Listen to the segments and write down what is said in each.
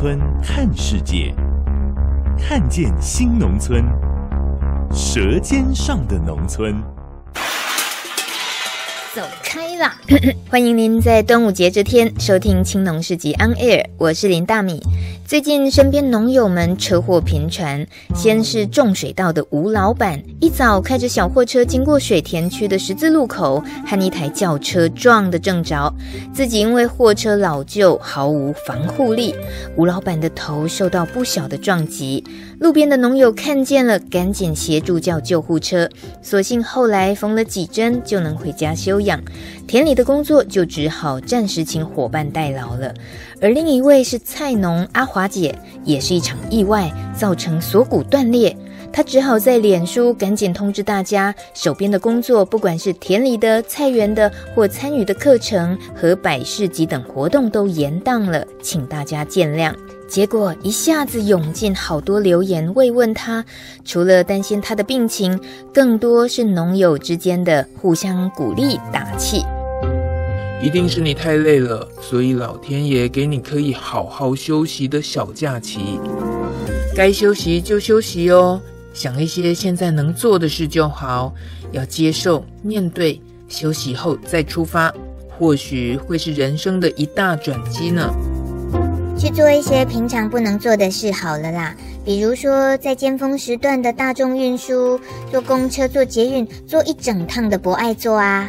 村看世界，看见新农村，舌尖上的农村。走开啦！欢迎您在端午节这天收听《青农市集 On Air》，我是林大米。最近身边农友们车祸频传，先是种水稻的吴老板一早开着小货车经过水田区的十字路口，和一台轿车撞得正着，自己因为货车老旧，毫无防护力，吴老板的头受到不小的撞击。路边的农友看见了，赶紧协助叫救护车，所幸后来缝了几针就能回家休养，田里的工作就只好暂时请伙伴代劳了。而另一位是菜农阿华姐，也是一场意外造成锁骨断裂，她只好在脸书赶紧通知大家，手边的工作，不管是田里的、菜园的或参与的课程和百事集等活动都延宕了，请大家见谅。结果一下子涌进好多留言慰问他，除了担心他的病情，更多是农友之间的互相鼓励打气。一定是你太累了，所以老天爷给你可以好好休息的小假期。该休息就休息哦，想一些现在能做的事就好。要接受、面对，休息后再出发，或许会是人生的一大转机呢。去做一些平常不能做的事好了啦，比如说在尖峰时段的大众运输，坐公车、坐捷运，坐一整趟的博爱座啊。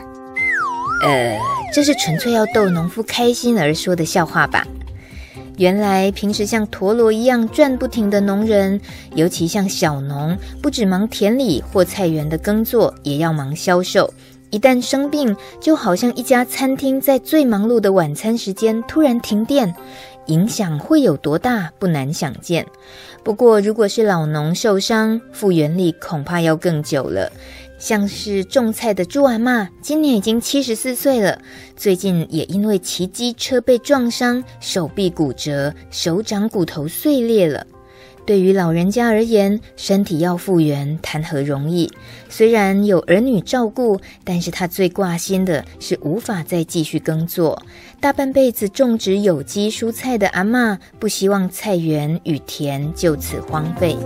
呃，这是纯粹要逗农夫开心而说的笑话吧？原来平时像陀螺一样转不停的农人，尤其像小农，不只忙田里或菜园的耕作，也要忙销售。一旦生病，就好像一家餐厅在最忙碌的晚餐时间突然停电，影响会有多大，不难想见。不过，如果是老农受伤，复原力恐怕要更久了。像是种菜的朱阿妈，今年已经七十四岁了，最近也因为骑机车被撞伤，手臂骨折，手掌骨头碎裂了。对于老人家而言，身体要复原谈何容易？虽然有儿女照顾，但是他最挂心的是无法再继续耕作。大半辈子种植有机蔬菜的阿嬷，不希望菜园与田就此荒废。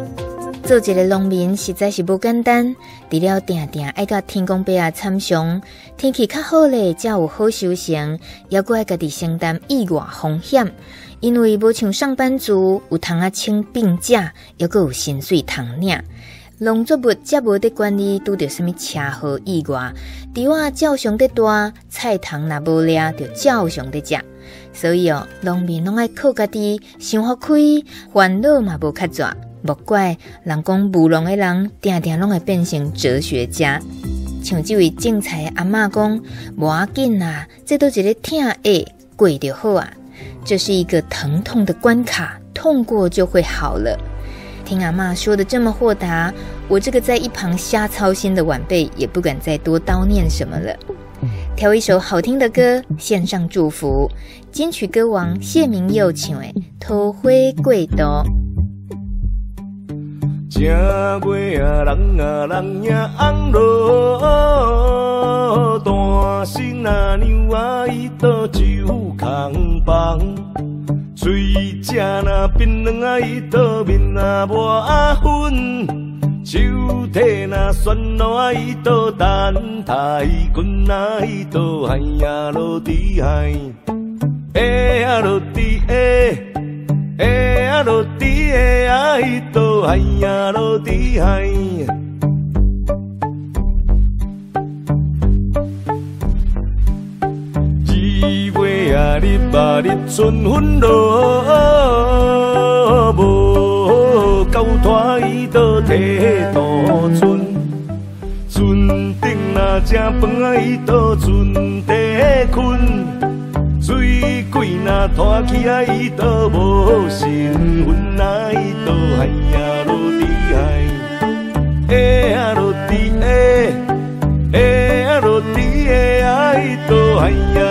做一个农民实在是不简单，除了定定爱甲天公伯啊参详，天气较好嘞，才有好收成，也阁爱家己承担意外风险，因为无像上班族有通啊请病假，也阁有薪水通领。农作物则无得管理，拄着什么车祸意外，猪仔照常得大，菜虫若无掠，就照常得食。所以哦，农民拢爱靠家己想法开，烦恼嘛无较济。莫怪人讲务农的人，定定拢会变成哲学家。像这位种菜的阿嬷讲，无要紧啊，这都一个疼爱过就好啊。这是一个疼痛的关卡，痛过就会好了。听阿嬷说的这么豁达，我这个在一旁瞎操心的晚辈也不敢再多叨念什么了。挑一首好听的歌，献上祝福。金曲歌王谢明佑唱的《偷花过度》。正月啊，人啊人呀红罗，单身啊娘啊伊倒酒空房，嘴食那槟榔啊伊倒面啊抹粉，手提那酸露啊伊倒等待棍啊伊倒海呀落地海，哎呀落地哎。哎呀，落地哎呀，伊都哎呀，落地哎。二月啊，日啊日春分落，无交拖伊都提倒春。春顶若食饭啊，伊都船底困。水鬼若拖起来，伊都无身份啊，伊都哎呀落地海，哎呀落地哎，哎呀落地哎，伊都哎呀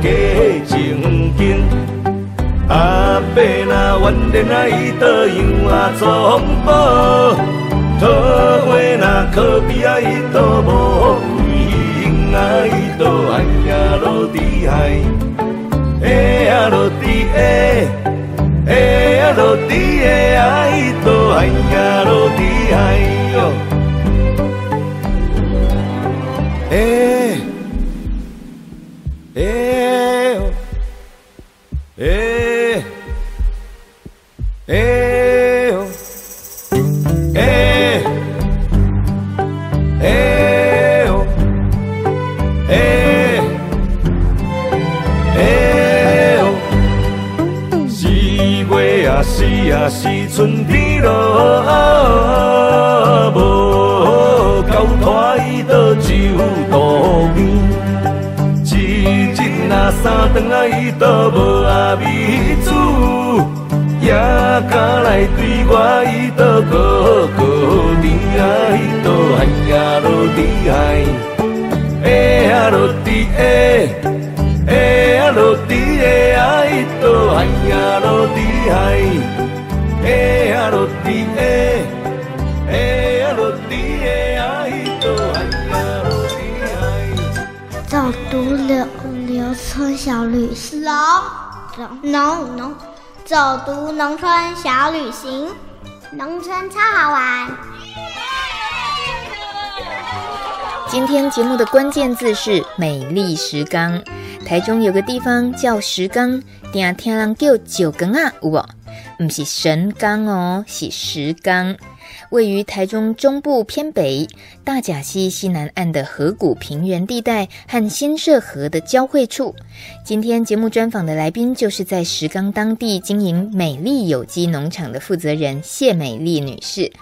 伊都加正经。阿伯那怨念啊，伊都用啊做风暴。桃花那可比啊，伊都无开用啊，伊都爱呀落地海，哎呀落地哎。哎呀，落地哎日若三顿啊，伊都无阿米煮，也敢来对我伊都高高甜啊，伊都哎呀落地海，哎呀落地哎。哎呀，落地哎呀，伊都哎呀落地哎，柳村小旅行，农农农，走读农村小旅行，农村超好玩。今天节目的关键字是美丽石冈。台中有个地方叫石冈，定听人叫九更啊，有无？不是神冈哦，是石冈。位于台中中部偏北大甲溪西南岸的河谷平原地带和新社河的交汇处。今天节目专访的来宾就是在石冈当地经营美丽有机农场的负责人谢美丽女士。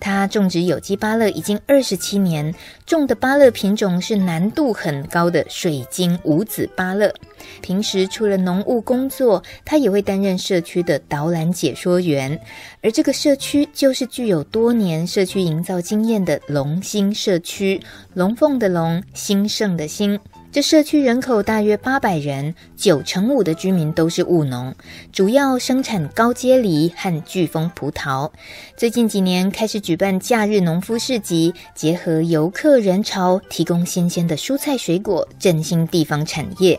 她种植有机芭乐已经二十七年，种的芭乐品种是难度很高的水晶无籽芭乐。平时除了农务工作，她也会担任社区的导览解说员。而这个社区就是具有多年社区营造经验的龙兴社区，龙凤的龙，兴盛的兴。这社区人口大约八百人，九成五的居民都是务农，主要生产高阶梨和巨峰葡萄。最近几年开始举办假日农夫市集，结合游客人潮，提供新鲜的蔬菜水果，振兴地方产业。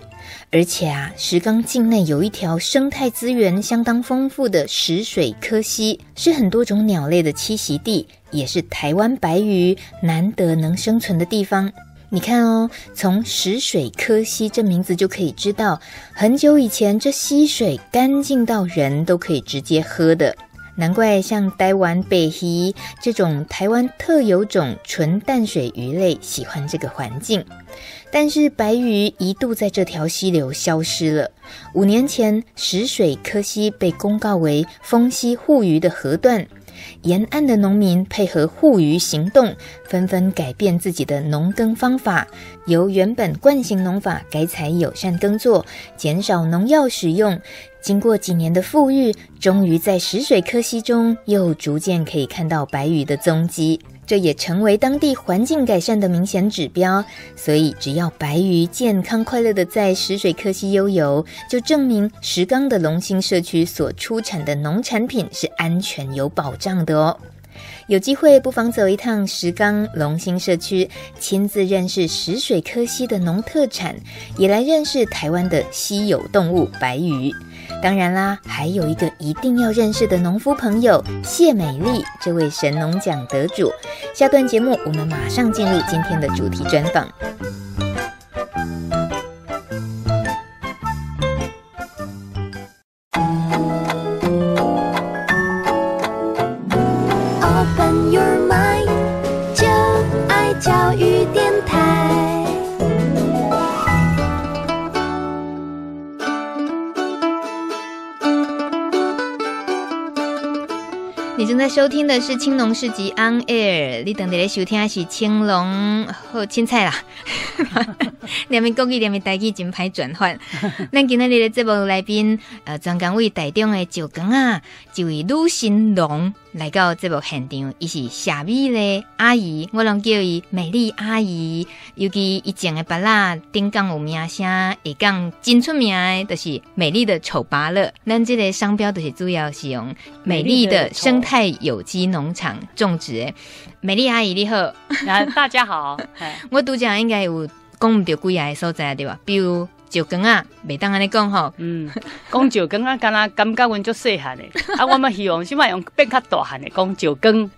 而且啊，石冈境内有一条生态资源相当丰富的石水科溪，是很多种鸟类的栖息地，也是台湾白鱼难得能生存的地方。你看哦，从石水科溪这名字就可以知道，很久以前这溪水干净到人都可以直接喝的。难怪像台湾白鱼这种台湾特有种纯淡水鱼类喜欢这个环境。但是白鱼一度在这条溪流消失了。五年前，石水科溪被公告为丰溪护鱼的河段。沿岸的农民配合护鱼行动，纷纷改变自己的农耕方法，由原本惯性农法改采友善耕作，减少农药使用。经过几年的富裕，终于在石水科溪中又逐渐可以看到白鱼的踪迹。这也成为当地环境改善的明显指标，所以只要白鱼健康快乐的在石水科溪悠游，就证明石冈的龙兴社区所出产的农产品是安全有保障的哦。有机会不妨走一趟石冈龙兴社区，亲自认识石水科溪的农特产，也来认识台湾的稀有动物白鱼。当然啦，还有一个一定要认识的农夫朋友谢美丽，这位神农奖得主。下段节目，我们马上进入今天的主题专访。收听的是《青龙市集 On Air》，你等的收听的是青龙好青菜啦。两名国语，两名台语，真歹转换。咱今天的节目来宾，呃，专工为台中的石冈啊，一位女新龙来到节目现场，伊是写美丽阿姨，我拢叫伊美丽阿姨。尤其以前的巴拉顶港有名声，下港真出名的，就是美丽的丑芭乐。咱这个商标都是主要是用美丽的生。态有机农场种植的，美丽阿姨你好，啊，大家好，我拄讲应该有讲毋着几个所在对吧？比如石冈啊，袂当安尼讲吼，嗯，讲石冈啊，敢若感觉阮足细汉诶，啊，我们希望起码用变较大汉诶讲石冈，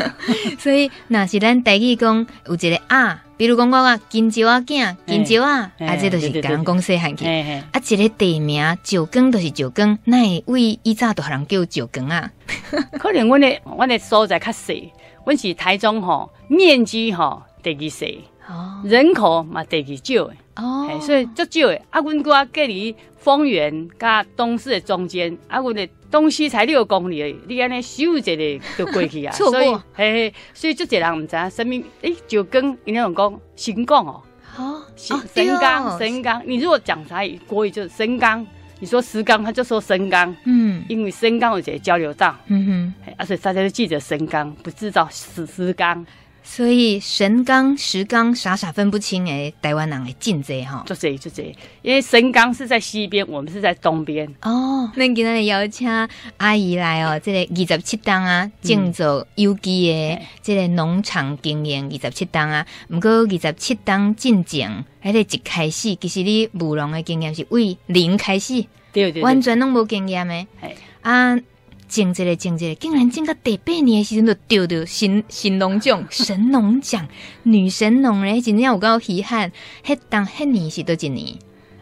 所以若是咱台语讲有一个啊。比如讲我啊，金石啊，囝金蕉啊，啊，这都是甲人讲细汉去。啊，一个地名石冈都是石冈，那为以早都互人叫石冈啊。可能阮的阮的所在较细，阮是台中吼，面积吼第二细，哦，人口嘛第二少诶。哦，所以足少诶。啊，阮搁隔离丰原甲东势的中间，啊，阮的。东西才六公里，你安尼咻一下就过去啊！所以，嘿嘿，所以就这人唔知什么，诶、欸，就跟人家讲新港哦，好，神冈，神冈。你如果讲啥语，国语就是神冈。你说石冈，他就说神冈。嗯，因为神冈有这个交流道。嗯哼，而且大家都记得神冈，不制造石石冈。所以神冈、石冈傻傻分不清诶，台湾人诶真济哈，就这就这，因为神冈是在西边，我们是在东边。哦。那今天邀请阿姨来哦，这个二十七档啊，种做有机的这个农场经验二十七档啊，不过二十七档进前，还得一开始，其实你务农的经验是为零开始，对对，对，完全拢无经验诶，啊。种这个种这个，竟然种到第八年的时阵就得到新新农奖、神农奖、女神农嘞！真正有够稀罕。迄当迄年是多一年？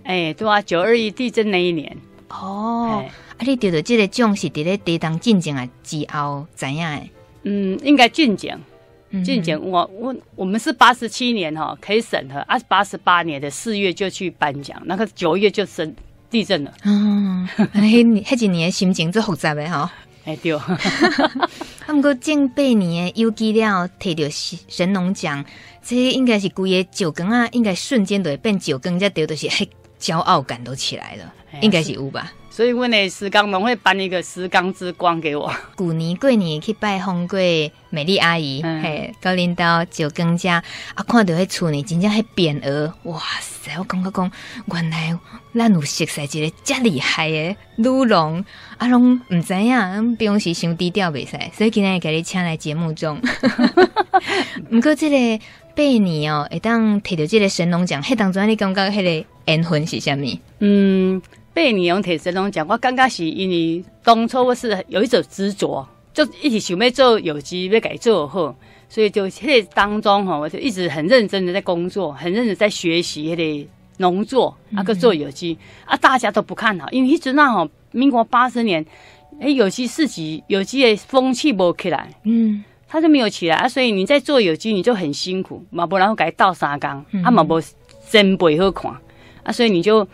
哎、欸，对啊，九二一地震那一年。哦，欸、啊，你得到这个奖是伫咧地当进前啊之后怎样诶？嗯，应该进前，进前我我我们是八十七年哈可以审核，啊，八十八年的四月就去颁奖，那个九月就生。地震了，嗯，迄迄几年心情最复杂的吼，哎对，啊，毋过近八年有机了，摕到神农奖，这应该是规个九更啊，应该瞬间都会变九更，才对，就是嘿，骄傲感都起来了，应该是。有吧。所以阮的石冈农会颁一个石冈之光给我。古年过年去拜访过美丽阿姨，嗯、嘿，高领导石冈家啊，看到迄厝呢，真正迄匾额，哇塞！我感觉讲，原来咱有熟悉一个遮厉害的女农，啊，拢唔知影，平时伤低调袂使，所以今天给你请来节目中。毋过这个八年哦，会当摕到这个神农奖，迄当中你感觉迄个缘分是虾米？嗯。被你用铁神农讲，我刚开始因为当初我是有一种执着，就一直想要做有机，要改做好，所以就在当中吼，我就一直很认真的在工作，很认真的在学习迄个农作，啊个做有机啊，大家都不看好，因为一直那吼，民国八十年，哎，有机市集有机的风气无起来，嗯，他就没有起来啊，所以你在做有机你就很辛苦，嘛不然后改倒三缸，啊嘛不真不好看啊，所以你就。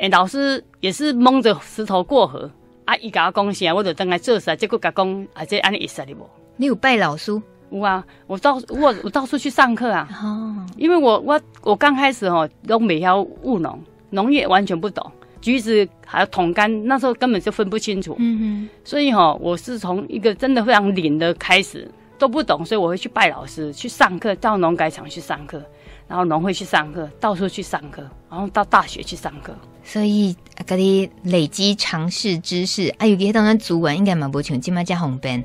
诶，老师也是蒙着石头过河啊！伊甲我讲啥，我就等来做啥，结果甲讲啊，这安尼意思哩无？你有拜老师？有啊，我到我我到处去上课啊。哦，因为我我我刚开始吼都没晓务农，农业完全不懂，橘子还有桶干，那时候根本就分不清楚。嗯哼，所以吼我是从一个真的非常零的开始都不懂，所以我会去拜老师去上课，到农改场去上课。然后农会去上课，到处去上课，然后到大学去上课，所以啊，给你累积尝试知识。啊，有些当然主管应该嘛不像，今麦加方便，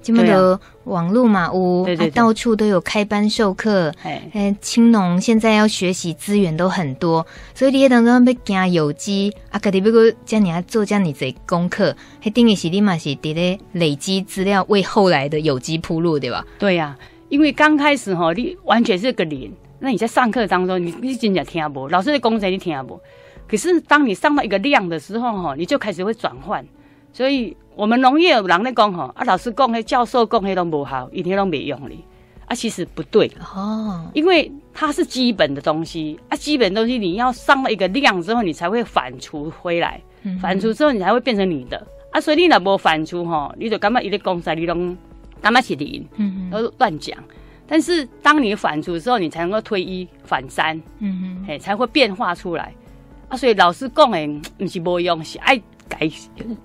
今麦都网络嘛有，对对对，到处都有开班授课。哎，青农现在要学习资源都很多，所以你当中要行有机啊，给你不过叫你要做这样你这功课，迄等于是你嘛是伫咧累积资料，为后来的有机铺路，对吧？对呀、啊，因为刚开始吼，你完全是个零。那你在上课当中，你你真的听不？老师的讲解你听不？可是当你上到一个量的时候，哈，你就开始会转换。所以我们农业有人在讲，哈，啊，老师讲，嘿，教授讲，嘿，都不好，一天都没用哩。啊，其实不对哦，因为它是基本的东西啊，基本东西你要上了一个量之后，你才会反刍回来，反刍之后你才会变成你的。啊，所以你若无反刍吼，你就感觉伊咧讲啥，你拢感觉是零，嗯都乱讲。但是当你反刍的时候，你才能够推一反三，嗯哼，哎，才会变化出来。啊，所以老师讲诶，不是无用，是爱改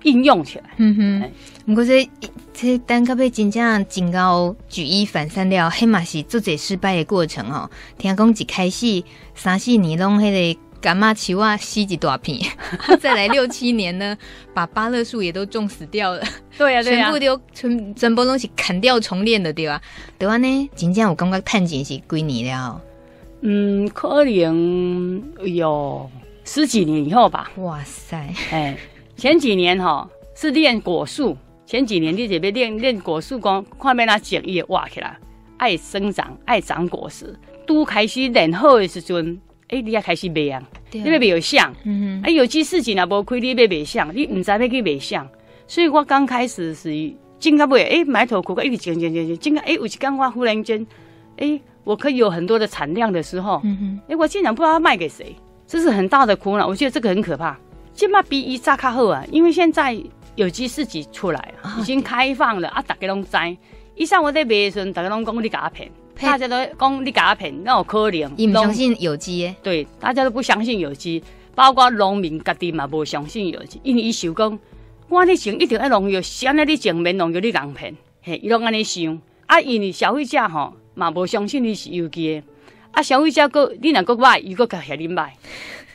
应用起来。嗯哼，不过这这等到要真正真到举一反三了，迄嘛是做者失败的过程哦。听讲一开始三四年拢迄个柑仔树啊死一大片，再来六七年呢，把芭乐树也都种死掉了。对啊，对啊，全部都全全部拢是砍掉重练的，对吧？对啊，呢，真正我感觉探钱是几年了？嗯，可能有十几年以后吧。哇塞，哎，前几年哈是练果树，前几年你这边练练果树，讲看边那茎叶挖起来，爱生长，爱长果实。都开始练好的时阵，哎，你也开始卖啊，你要卖有相，嗯哼，哎，有机市集若无开，你要卖相，你唔知要去卖相。所以我刚开始是进到尾，哎，埋头苦干，一直讲讲讲讲，进到哎，有一天我忽然间，哎，我可以有很多的产量的时候，嗯哼，哎，我竟然不知道要卖给谁，这是很大的苦恼。我觉得这个很可怕。现在比以前较好啊，因为现在有机市集出来了，已经开放了啊，大家拢知。以上我在卖的时候，大家拢讲你假骗，大家都讲你假骗，那有可能。你不相信有机？对，大家都不相信有机，包括农民家己嘛，不相信有机，因为伊想讲。我咧种一定爱农药，是安尼你种免农药你人骗，嘿，伊拢安尼想。啊，因为消费者吼嘛无相信你是有机的，啊，消费者个你若个买，伊个较嫌你买，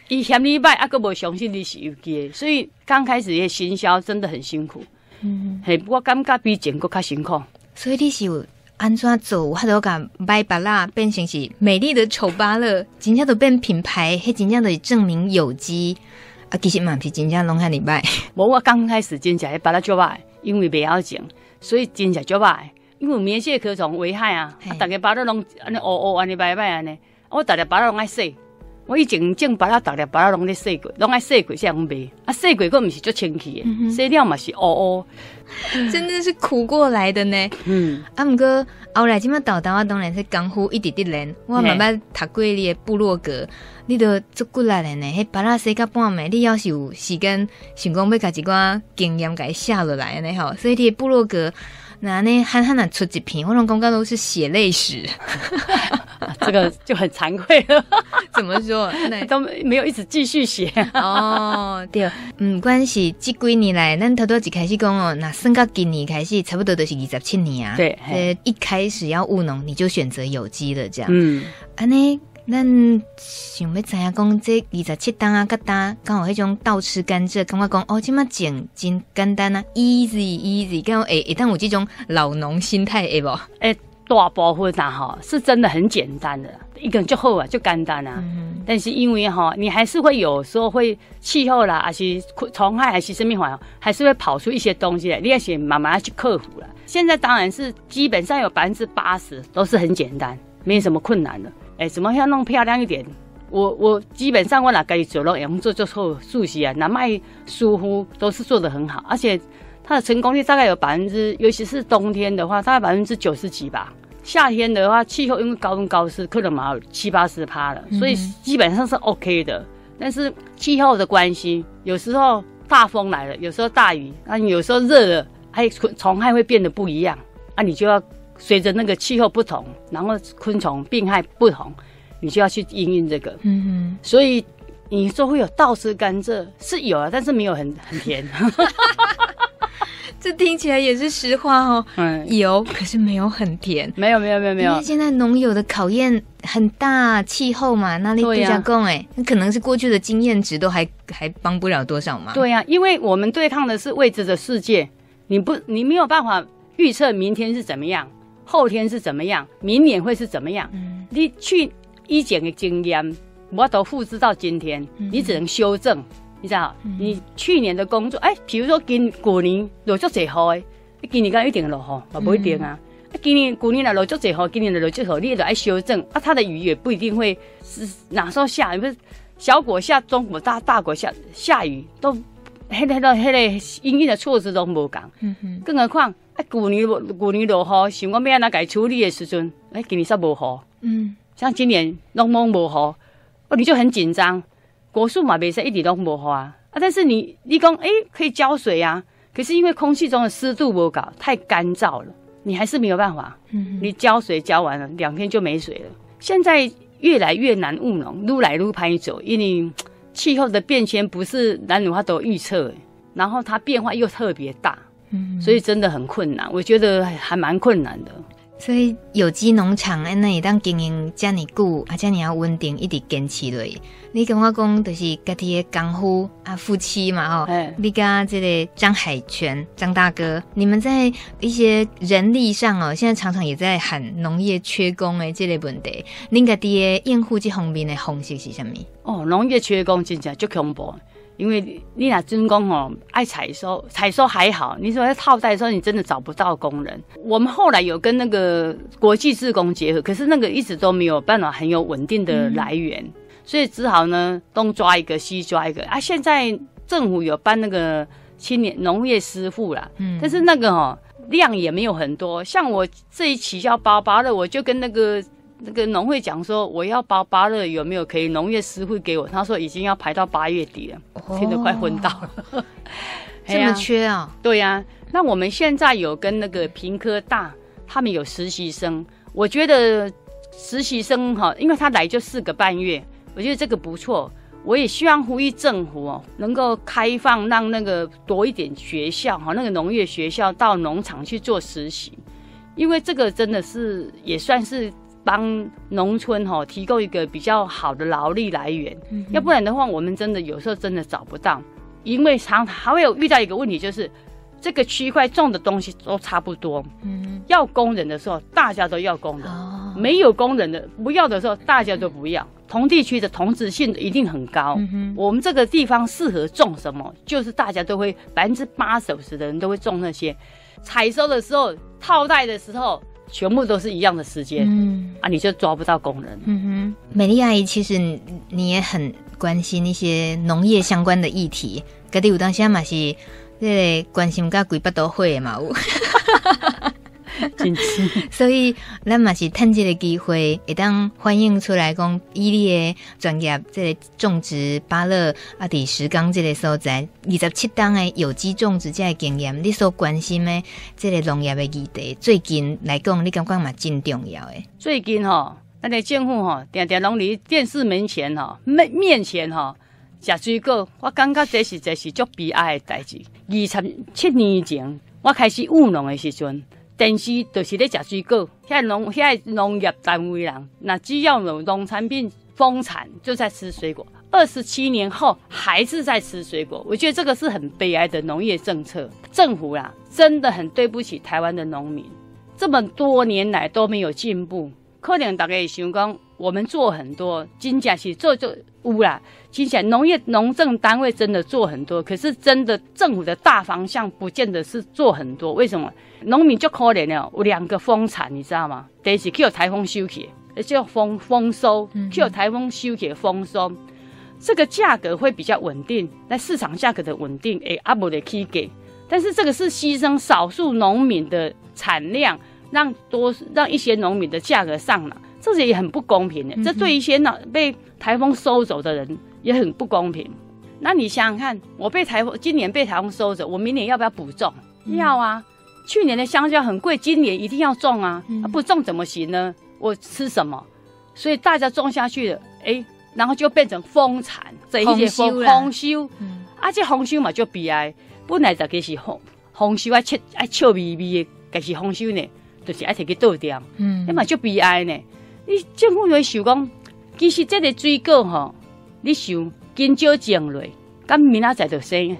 伊嫌你买，啊，个无相信你是有机的，所以刚开始的行销真的很辛苦。嗯，嘿，我感觉比前个较辛苦。所以你是有安怎做，还都甲买巴拉变成是美丽的丑巴乐，真正都变品牌，迄真正都是证明有机。啊，其实嘛是真正拢遐尼歹。无我刚开始真正巴拉做歹，因为袂晓种，所以真正做歹。因为棉屑壳虫危害啊，啊，大家巴拉拢安尼乌乌安尼歹歹安尼。我大家巴拉拢爱洗，我以前种把它大家把它拢咧洗过，拢爱洗过才用卖。啊，洗过个毋是足清气的，洗了嘛是乌乌。真的是苦过来的呢。嗯，啊，毋过后来即么豆豆啊，当然是功夫一直直练。我慢慢读过你的部落格。你都做过来了呢？迄把它洗到半暝，你要是有时间，想讲要甲一寡经验给写落来呢？吼，所以你的部落格那呢，憨憨的出一篇，我拢感觉都是血泪史，这个就很惭愧了。怎么说？都没有一直继续写哦。对，嗯，关系这几年来，咱头多一开始讲哦，那算到今年开始，差不多都是二十七年啊。对，呃，一开始要务农，你就选择有机的这样。嗯，安尼。咱想要知影讲，这二十七担啊，个担刚好迄种倒吃甘蔗，感觉讲哦，这么简真简单啊，easy easy，刚好诶诶，但有这种老农心态诶不？诶，大部分呐哈，是真的很简单的，一个人就好啊，就简单啊。嗯、但是因为哈，你还是会有时候会气候啦，还是虫害，还是生命环境，还是会跑出一些东西来，你要先慢慢去克服了。现在当然是基本上有百分之八十都是很简单，没什么困难的。哎，怎么要弄漂亮一点？我我基本上我哪该做了，用做就做熟悉啊，哪卖疏忽都是做得很好，而且它的成功率大概有百分之，尤其是冬天的话，大概百分之九十几吧。夏天的话，气候因为高温高湿，可能嘛有七八十趴了，所以基本上是 OK 的。但是气候的关系，有时候大风来了，有时候大雨，那啊，有时候热了，还虫害会变得不一样，啊，你就要。随着那个气候不同，然后昆虫病害不同，你就要去应应这个。嗯哼，所以你说会有倒吃甘蔗是有啊，但是没有很很甜。这听起来也是实话哦。嗯，有，可是没有很甜。没有没有没有没有。因为现在农友的考验很大，气候嘛，那里度假工哎，那可能是过去的经验值都还还帮不了多少嘛。对呀、啊，因为我们对抗的是未知的世界，你不你没有办法预测明天是怎么样。后天是怎么样？明年会是怎么样？嗯、你去以前的经验，我都复制到今天，嗯、你只能修正，你知道？嗯、你去年的工作，哎，比如说今过年落足济雨，你今年敢一定落雨？嘛不一定啊。嗯、今年过年来落足济雨，今年来落足雨，你也得爱修正啊。它的雨也不一定会是哪时候下，不是小果下，中果大，大果下下雨都，那个迄个那个应应的措施都无共。嗯哼，更何况。啊，旧年旧年落雨，想讲要安怎该处理的时阵，哎，今年煞无雨。嗯，像今年拢拢无雨，哦，你就很紧张。果树嘛，袂使一直拢无花啊。啊，但是你你讲，哎，可以浇水啊，可是因为空气中的湿度不高，太干燥了，你还是没有办法。嗯，你浇水浇完了，两天就没水了。现在越来越难务农，撸来撸拍走，因为气候的变迁不是男女花都预测，然后它变化又特别大，嗯，所以真的很困难。我觉得还蛮困难的。所以有机农场安尼当经营这么久，啊，这么要稳定，一直坚持落。你跟我讲，就是家己的功夫啊，夫妻嘛，吼、欸，你跟这个张海泉张大哥，你们在一些人力上哦，现在常常也在喊农业缺工的，这类问题，恁家己的应付这方面的方式是什么？哦，农业缺工真正就恐怖。因为你俩军工哦，爱采收，采收还好。你说要套袋的时候，你真的找不到工人。我们后来有跟那个国际志工结合，可是那个一直都没有办法很有稳定的来源，嗯、所以只好呢东抓一个西抓一个啊。现在政府有办那个青年农业师傅啦，嗯，但是那个哦量也没有很多。像我这一期要包包的，我就跟那个。那个农会讲说，我要包芭乐，有没有可以农业师傅给我？他说已经要排到八月底了，哦、听得快昏倒 了。这么缺啊？对呀、啊。那我们现在有跟那个屏科大，他们有实习生。我觉得实习生哈，因为他来就四个半月，我觉得这个不错。我也希望呼吁政府哦，能够开放让那个多一点学校哈，那个农业学校到农场去做实习，因为这个真的是也算是。帮农村哈提供一个比较好的劳力来源，嗯、要不然的话，我们真的有时候真的找不到，因为常还会有遇到一个问题，就是这个区块种的东西都差不多，嗯，要工人的时候大家都要工人，哦、没有工人的不要的时候大家都不要，同地区的同质性一定很高。嗯、我们这个地方适合种什么，就是大家都会百分之八九十的人都会种那些，采收的时候套袋的时候。全部都是一样的时间，嗯啊，你就抓不到工人。嗯哼，美丽阿姨，其实你也很关心一些农业相关的议题，格啲有当下嘛是这个关心个鬼不都会嘛有。所以咱嘛是趁这个机会，会当反映出来讲，以你的专业，这个种植芭乐啊，伫石冈这个所在，二十七档的有机种植这个经验，你所关心的这个农业的议题，最近来讲，你感觉嘛真重要诶。最近吼，咱的政府吼，定定拢伫电视门前吼，面面前吼，食水果，我感觉这是这是足悲哀的代志。二十七年前，我开始务农的时阵。电视就是咧食水果，现在农现在农业单位人，那只要有农产品丰产，就在吃水果。二十七年后还是在吃水果，我觉得这个是很悲哀的农业政策。政府啦，真的很对不起台湾的农民，这么多年来都没有进步。可能大家也想讲，我们做很多，真正是做做有啦。听起来农业农政单位真的做很多，可是真的政府的大方向不见得是做很多。为什么？农民就可怜了，有两个丰产，你知道吗？第一是去有台风收起，叫丰丰收，去有台风收起丰收，这个价格会比较稳定，那市场价格的稳定，哎，阿伯的可以给。但是这个是牺牲少数农民的产量，让多让一些农民的价格上了，这些也很不公平的。这对一些呢被台风收走的人。也很不公平。那你想想看，我被台风今年被台风收走，我明年要不要补种？嗯、要啊。去年的香蕉很贵，今年一定要种啊。嗯、啊不种怎么行呢？我吃什么？所以大家种下去了，哎、欸，然后就变成丰产，这一些丰丰收。嗯。啊，这丰收嘛就悲哀。本来就给是丰丰收爱切爱笑眯眯的，可是丰收呢，就是爱摕去倒掉。嗯。那么就悲哀呢。你政府有想讲，其实这个水果吼。你想今朝种落，咁明仔载就生，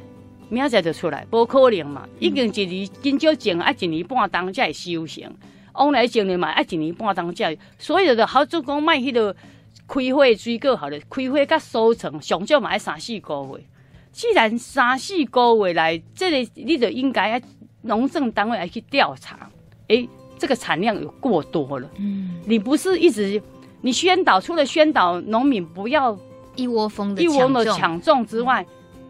明仔载就出来，不可能嘛？已经一年今朝种，爱一年半当才会收成。往来种的嘛，爱一年半当才。所有的好做讲卖迄个开花水果好了，开花甲收成上少嘛爱三四个月。既然三四个月来，这个你就应该要农政单位来去调查。诶、欸，这个产量有过多了。嗯，你不是一直你宣导，除了宣导农民不要。一窝蜂的一窝蜂的抢种之外，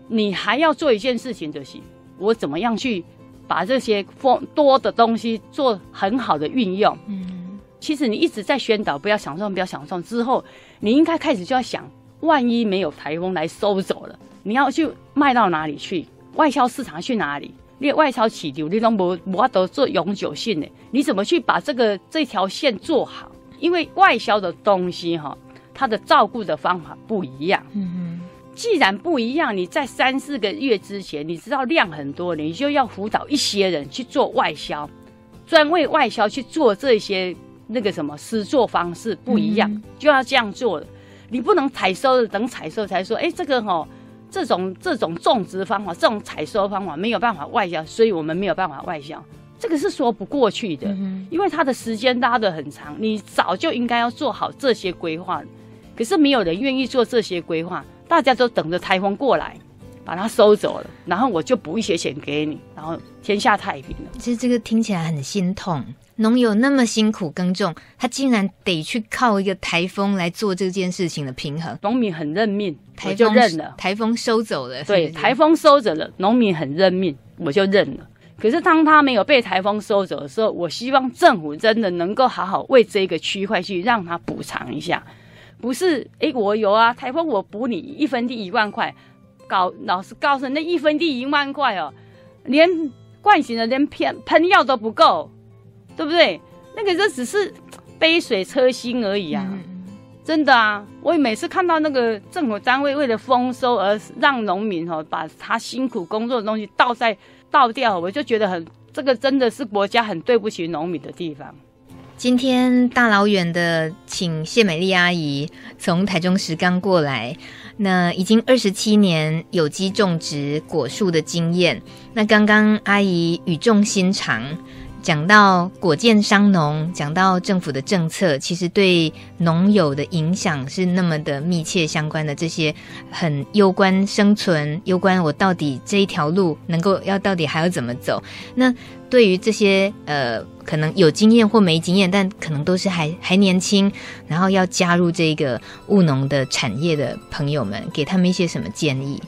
你还要做一件事情，就是我怎么样去把这些丰多的东西做很好的运用。嗯，其实你一直在宣导不要抢种，不要抢种之后，你应该开始就要想，万一没有台风来收走了，你要去卖到哪里去？外销市场去哪里？你外销起流，你都无无法都做永久性的，你怎么去把这个这条线做好？因为外销的东西哈，它的照顾的方法不一样。嗯哼，既然不一样，你在三四个月之前，你知道量很多，你就要辅导一些人去做外销，专为外销去做这些那个什么施作方式不一样，嗯、就要这样做了。你不能采收了，等采收才说，哎，这个哈。这种这种种植方法，这种采收方法没有办法外销，所以我们没有办法外销，这个是说不过去的，嗯、因为它的时间拉得很长，你早就应该要做好这些规划，可是没有人愿意做这些规划，大家都等着台风过来把它收走了，然后我就补一些钱给你，然后天下太平了。其实这个听起来很心痛。农友那么辛苦耕种，他竟然得去靠一个台风来做这件事情的平衡。农民很认命，台风就认了。台风收走了，对，台风收走了，农民很认命，我就认了。可是当他没有被台风收走的时候，我希望政府真的能够好好为这个区块去让他补偿一下，不是？哎，我有啊，台风我补你一分地一万块，搞老师告诉你那一分地一万块哦，连惯行的连喷喷药都不够。对不对？那个这只是杯水车薪而已啊！嗯、真的啊！我每次看到那个政府单位为了丰收而让农民哦把他辛苦工作的东西倒在倒掉，我就觉得很这个真的是国家很对不起农民的地方。今天大老远的请谢美丽阿姨从台中石冈过来，那已经二十七年有机种植果树的经验。那刚刚阿姨语重心长。讲到果贱伤农，讲到政府的政策，其实对农友的影响是那么的密切相关的。这些很攸关生存，攸关我到底这一条路能够要到底还要怎么走。那对于这些呃可能有经验或没经验，但可能都是还还年轻，然后要加入这个务农的产业的朋友们，给他们一些什么建议？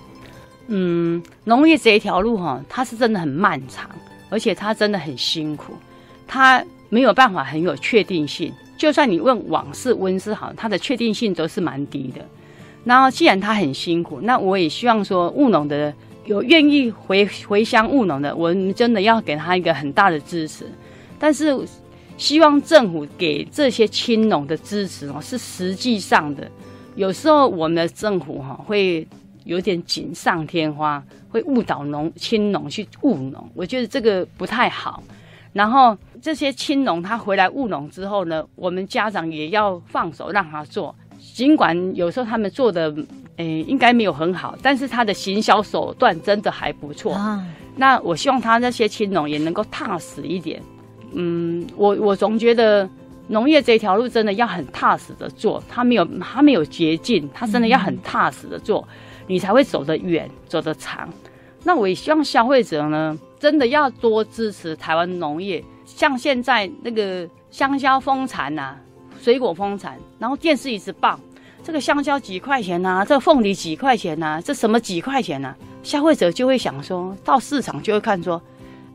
嗯，农业这一条路哈，它是真的很漫长。而且它真的很辛苦，它没有办法很有确定性。就算你问网事温室好，它的确定性都是蛮低的。然后既然它很辛苦，那我也希望说务农的有愿意回回乡务农的，我们真的要给他一个很大的支持。但是希望政府给这些青农的支持哦，是实际上的。有时候我们的政府哈会。有点锦上添花，会误导农青农去务农，我觉得这个不太好。然后这些青农他回来务农之后呢，我们家长也要放手让他做，尽管有时候他们做的诶应该没有很好，但是他的行销手段真的还不错。啊、那我希望他那些青农也能够踏实一点。嗯，我我总觉得农业这条路真的要很踏实的做，他没有他没有捷径，他真的要很踏实的做。嗯你才会走得远，走得长。那我也希望消费者呢，真的要多支持台湾农业。像现在那个香蕉丰产呐，水果丰产，然后电视一直报这个香蕉几块钱呐、啊，这个凤梨几块钱呐、啊，这什么几块钱呐、啊？消费者就会想说，到市场就会看说，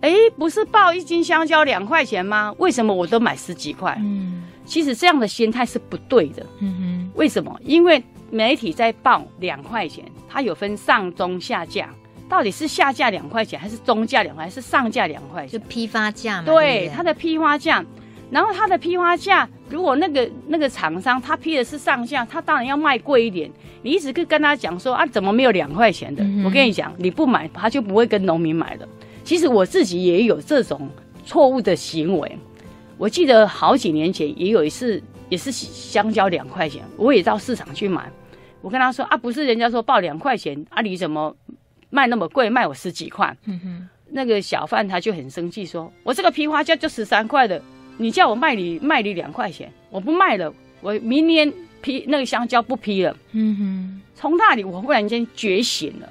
哎，不是报一斤香蕉两块钱吗？为什么我都买十几块？嗯，其实这样的心态是不对的。嗯哼，为什么？因为媒体在报两块钱。它有分上中下价，到底是下价两块钱，还是中价两块，还是上价两块钱？就批发价嘛。对，它的批发价，然后他的批发价，如果那个那个厂商他批的是上价，他当然要卖贵一点。你一直跟跟他讲说啊，怎么没有两块钱的？嗯、我跟你讲，你不买，他就不会跟农民买的。其实我自己也有这种错误的行为。我记得好几年前也有一次，也是香蕉两块钱，我也到市场去买。我跟他说啊，不是人家说报两块钱啊，你怎么卖那么贵，卖我十几块？那个小贩他就很生气，说我这个批发价就十三块的，你叫我卖你卖你两块钱，我不卖了，我明年批那个香蕉不批了。嗯哼，从那里我忽然间觉醒了，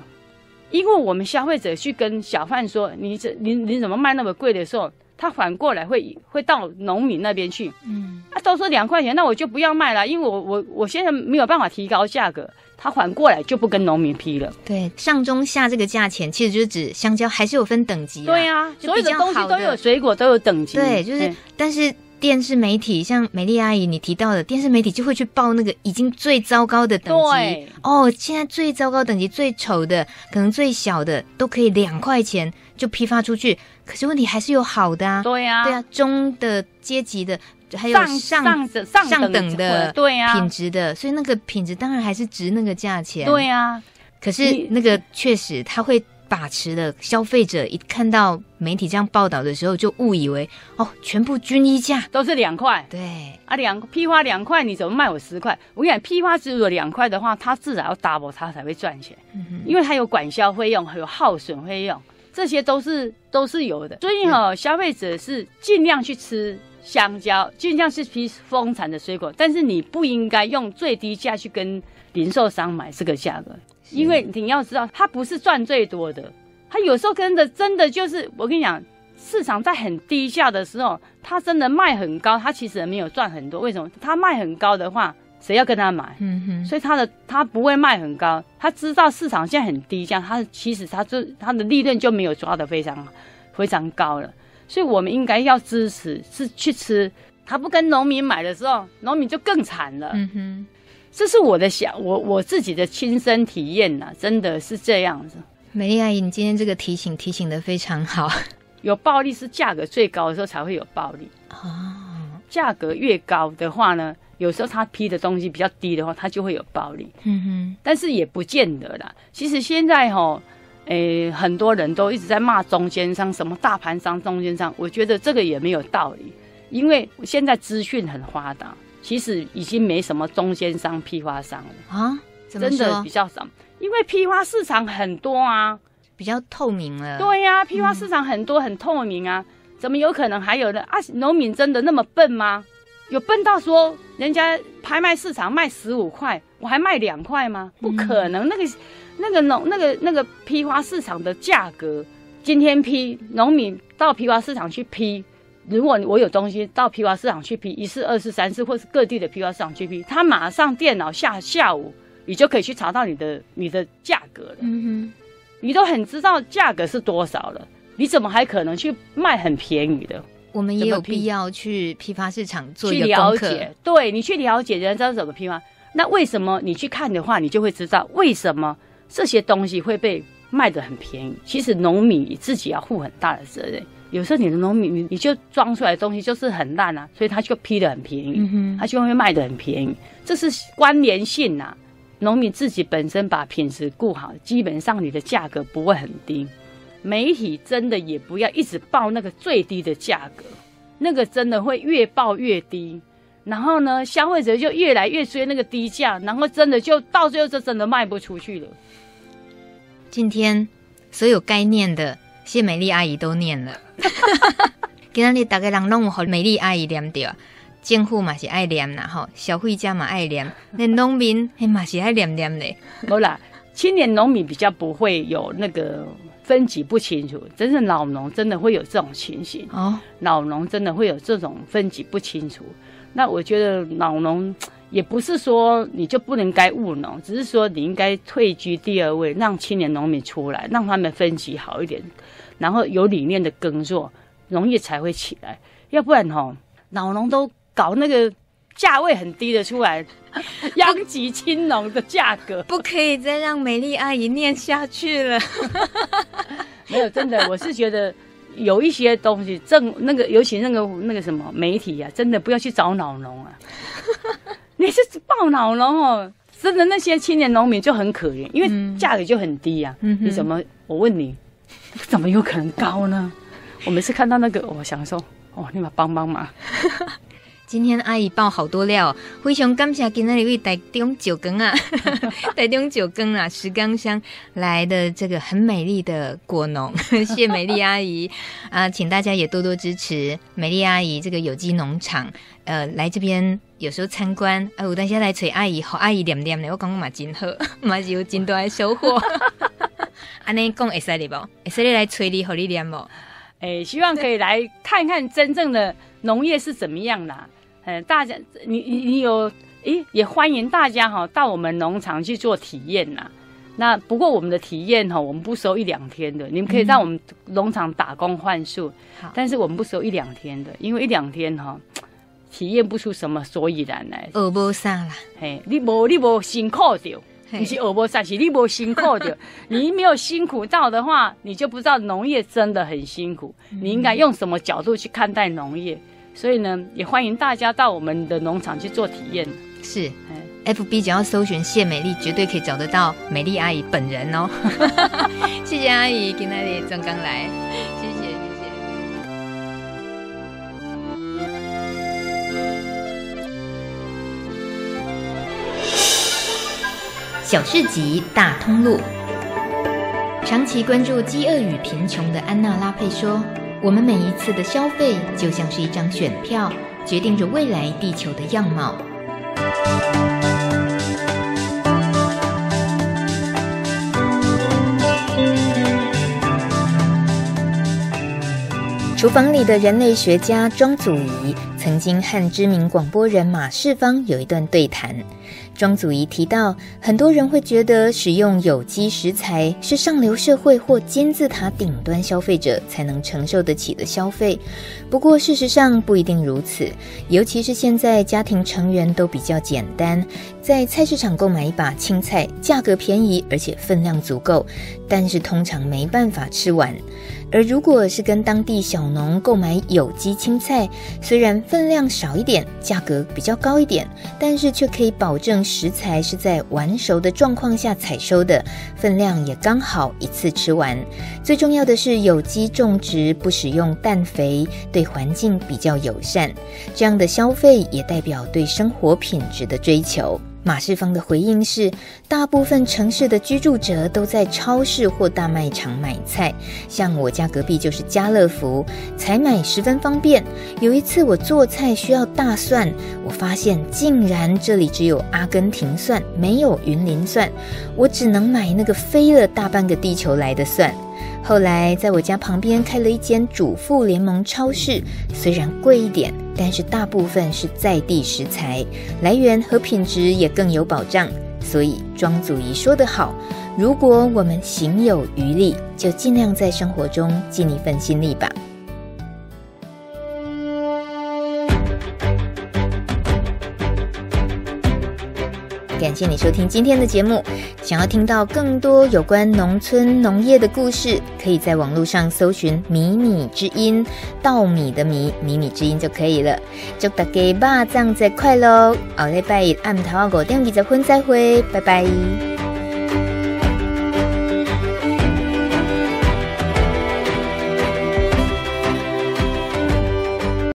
因为我们消费者去跟小贩说，你这你你怎么卖那么贵的时候。他反过来会会到农民那边去，嗯，他都说两块钱，那我就不要卖了，因为我我我现在没有办法提高价格，他缓过来就不跟农民批了。对，上中下这个价钱，其实就是指香蕉还是有分等级。对啊，所有的东西都有，水果都有等级。对，就是，但是电视媒体，像美丽阿姨你提到的电视媒体，就会去报那个已经最糟糕的等级。对哦，现在最糟糕等级、最丑的，可能最小的都可以两块钱就批发出去。可是问题还是有好的啊，对呀、啊，对啊，中的阶级的，还有上上上上等的，对呀，品质的，所以那个品质当然还是值那个价钱。对呀，可是那个确实他会。把持的消费者一看到媒体这样报道的时候，就误以为哦，全部均一价都是两块。对啊，两批发两块，你怎么卖我十块？我跟你讲，批发只有两块的话，他至少要 double，他才会赚钱。嗯哼，因为他有管销费用，还有耗损费用，这些都是都是有的。所以哈、哦，消费者是尽量去吃香蕉，就像是批丰产的水果，但是你不应该用最低价去跟零售商买这个价格。因为你要知道，它不是赚最多的，他有时候跟的真的就是，我跟你讲，市场在很低价的时候，他真的卖很高，他其实也没有赚很多。为什么？他卖很高的话，谁要跟他买？嗯哼。所以他的他不会卖很高，他知道市场现在很低价，他其实他就他的利润就没有抓得非常非常高了。所以我们应该要支持，是去吃。他不跟农民买的时候，农民就更惨了。嗯哼。这是我的想，我我自己的亲身体验呐、啊，真的是这样子。美丽阿姨，你今天这个提醒提醒的非常好。有暴利是价格最高的时候才会有暴利哦。价格越高的话呢，有时候他批的东西比较低的话，他就会有暴利。嗯哼，但是也不见得啦。其实现在哈、哦，诶，很多人都一直在骂中间商，什么大盘商、中间商，我觉得这个也没有道理，因为现在资讯很发达。其实已经没什么中间商、批发商了啊，真的比较少，因为批发市场很多啊，比较透明了。对呀、啊，批发市场很多，很透明啊，嗯、怎么有可能还有呢？啊，农民真的那么笨吗？有笨到说人家拍卖市场卖十五块，我还卖两块吗？不可能，那个、那个农、那个、那个批发市场的价格，今天批农民到批发市场去批。如果我有东西到批发市场去批一次、二次、三次，或是各地的批发市场去批，他马上电脑下下午，你就可以去查到你的你的价格了。嗯哼，你都很知道价格是多少了，你怎么还可能去卖很便宜的？我们也有必要去批发市场做一个去了解，对，你去了解人家知道怎么批发。那为什么你去看的话，你就会知道为什么这些东西会被卖得很便宜？其实农民你自己要负很大的责任。有时候你的农民，你你就装出来的东西就是很烂啊，所以他就批得很便宜，嗯、他就会卖得很便宜，这是关联性呐、啊。农民自己本身把品质顾好，基本上你的价格不会很低。媒体真的也不要一直报那个最低的价格，那个真的会越报越低，然后呢，消费者就越来越追那个低价，然后真的就到最后就真的卖不出去了。今天所有该念的。谢美丽阿姨都念了，今天你大概人拢有和美丽阿姨念掉，政府嘛是爱念啦吼，消费者嘛爱念，那农民嘿嘛是爱念念嘞。好啦，青年农民比较不会有那个分级不清楚，真正老农真的会有这种情形哦。老农真的会有这种分级不清楚，那我觉得老农也不是说你就不能该务农，只是说你应该退居第二位，让青年农民出来，让他们分级好一点。然后有理念的耕作，农业才会起来。要不然吼，老农都搞那个价位很低的出来，殃及青农的价格。不可以再让美丽阿姨念下去了。没有，真的，我是觉得有一些东西，正那个，尤其那个那个什么媒体啊，真的不要去找老农啊。你是报老农哦，真的那些青年农民就很可怜，因为价格就很低呀、啊。嗯、你怎么？我问你。怎么有可能高呢？我每次看到那个，我想说，哦，你们帮帮忙。今天阿姨爆好多料，非常感谢今天一位台中九更啊，台中九更啊，石冈乡来的这个很美丽的果农，谢美丽阿姨啊，请大家也多多支持美丽阿姨这个有机农场。呃，来这边有时候参观，啊，有当下来找阿姨，和阿姨念念的，我感觉嘛真好，嘛是有真多的收获。安尼讲会使哩不？会使你来催你，和你念不？哎，希望可以来看看真正的农业是怎么样的。呃，大家，你你你有，诶，也欢迎大家哈到我们农场去做体验呐。那不过我们的体验哈，我们不收一两天的，你们可以在我们农场打工换宿，好，但是我们不收一两天的，因为一两天哈，体验不出什么所以然来。饿不啥啦？嘿，你无你无辛苦着，你是饿不啥，是你无辛苦着。你没有辛苦到的话，你就不知道农业真的很辛苦。你应该用什么角度去看待农业？所以呢，也欢迎大家到我们的农场去做体验。是。FB 只要搜寻谢美丽，绝对可以找得到美丽阿姨本人哦。谢谢阿姨，今天的刚刚来，谢谢谢谢。小市集大通路，长期关注饥饿与贫穷的安娜拉佩说：“我们每一次的消费，就像是一张选票，决定着未来地球的样貌。”厨房里的人类学家庄祖仪曾经和知名广播人马世芳有一段对谈。庄祖仪提到，很多人会觉得使用有机食材是上流社会或金字塔顶端消费者才能承受得起的消费。不过，事实上不一定如此。尤其是现在家庭成员都比较简单，在菜市场购买一把青菜，价格便宜而且分量足够，但是通常没办法吃完。而如果是跟当地小农购买有机青菜，虽然分量少一点，价格比较高一点，但是却可以保证食材是在完熟的状况下采收的，分量也刚好一次吃完。最重要的是，有机种植不使用氮肥，对环境比较友善。这样的消费也代表对生活品质的追求。马世芳的回应是：大部分城市的居住者都在超市或大卖场买菜，像我家隔壁就是家乐福，采买十分方便。有一次我做菜需要大蒜，我发现竟然这里只有阿根廷蒜，没有云林蒜，我只能买那个飞了大半个地球来的蒜。后来在我家旁边开了一间主妇联盟超市，虽然贵一点，但是大部分是在地食材，来源和品质也更有保障。所以庄祖仪说得好：如果我们行有余力，就尽量在生活中尽一份心力吧。感谢你收听今天的节目。想要听到更多有关农村农业的故事，可以在网络上搜寻“米米之音”，稻米的米，米米之音就可以了。祝大家肉粽节快乐！后礼拜一暗头五点二十分再会，拜拜。